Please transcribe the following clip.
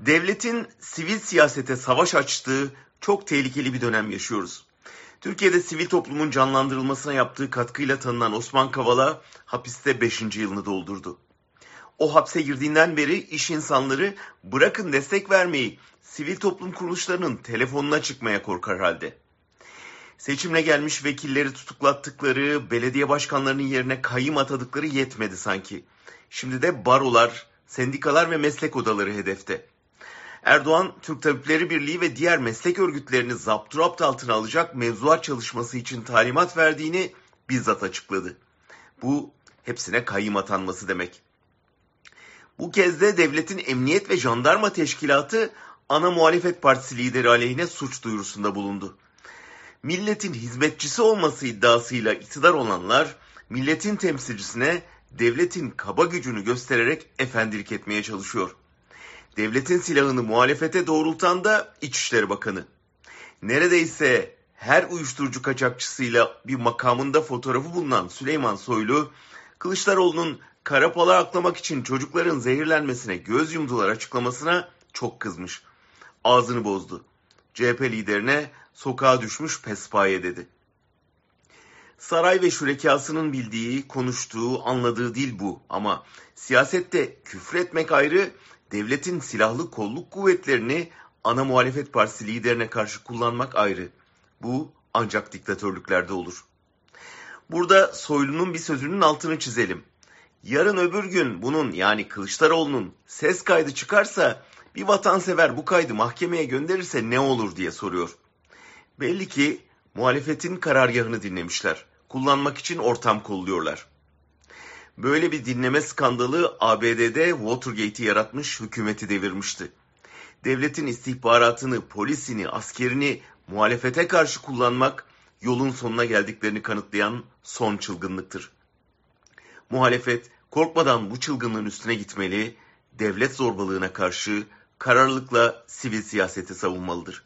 Devletin sivil siyasete savaş açtığı çok tehlikeli bir dönem yaşıyoruz. Türkiye'de sivil toplumun canlandırılmasına yaptığı katkıyla tanınan Osman Kavala hapiste 5. yılını doldurdu. O hapse girdiğinden beri iş insanları bırakın destek vermeyi sivil toplum kuruluşlarının telefonuna çıkmaya korkar halde. Seçimle gelmiş vekilleri tutuklattıkları, belediye başkanlarının yerine kayyım atadıkları yetmedi sanki. Şimdi de barolar, sendikalar ve meslek odaları hedefte. Erdoğan, Türk Tabipleri Birliği ve diğer meslek örgütlerini zapturapt altına alacak mevzuat çalışması için talimat verdiğini bizzat açıkladı. Bu hepsine kayyım atanması demek. Bu kez de devletin emniyet ve jandarma teşkilatı ana muhalefet partisi lideri aleyhine suç duyurusunda bulundu. Milletin hizmetçisi olması iddiasıyla iktidar olanlar milletin temsilcisine devletin kaba gücünü göstererek efendilik etmeye çalışıyor. Devletin silahını muhalefete doğrultan da İçişleri Bakanı. Neredeyse her uyuşturucu kaçakçısıyla bir makamında fotoğrafı bulunan Süleyman Soylu, Kılıçdaroğlu'nun kara para aklamak için çocukların zehirlenmesine göz yumdular açıklamasına çok kızmış. Ağzını bozdu. CHP liderine sokağa düşmüş pespaye dedi. Saray ve şürekasının bildiği, konuştuğu, anladığı dil bu. Ama siyasette küfretmek ayrı, devletin silahlı kolluk kuvvetlerini ana muhalefet partisi liderine karşı kullanmak ayrı. Bu ancak diktatörlüklerde olur. Burada Soylu'nun bir sözünün altını çizelim. Yarın öbür gün bunun yani Kılıçdaroğlu'nun ses kaydı çıkarsa bir vatansever bu kaydı mahkemeye gönderirse ne olur diye soruyor. Belli ki muhalefetin karargahını dinlemişler. Kullanmak için ortam kolluyorlar. Böyle bir dinleme skandalı ABD'de Watergate'i yaratmış, hükümeti devirmişti. Devletin istihbaratını, polisini, askerini muhalefete karşı kullanmak yolun sonuna geldiklerini kanıtlayan son çılgınlıktır. Muhalefet korkmadan bu çılgınlığın üstüne gitmeli, devlet zorbalığına karşı kararlılıkla sivil siyaseti savunmalıdır.